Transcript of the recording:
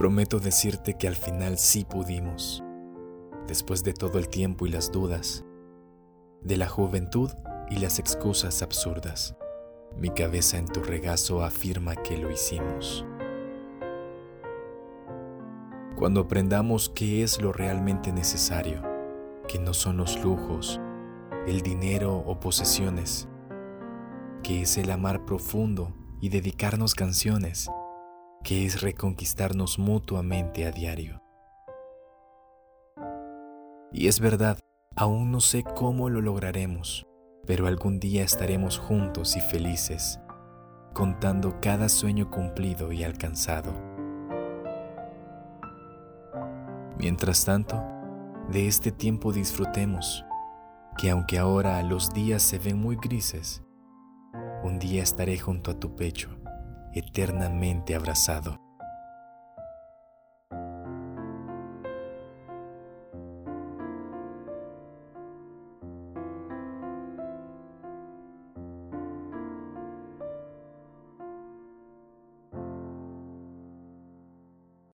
Prometo decirte que al final sí pudimos, después de todo el tiempo y las dudas, de la juventud y las excusas absurdas. Mi cabeza en tu regazo afirma que lo hicimos. Cuando aprendamos qué es lo realmente necesario, que no son los lujos, el dinero o posesiones, que es el amar profundo y dedicarnos canciones, que es reconquistarnos mutuamente a diario. Y es verdad, aún no sé cómo lo lograremos, pero algún día estaremos juntos y felices, contando cada sueño cumplido y alcanzado. Mientras tanto, de este tiempo disfrutemos, que aunque ahora los días se ven muy grises, un día estaré junto a tu pecho eternamente abrazado.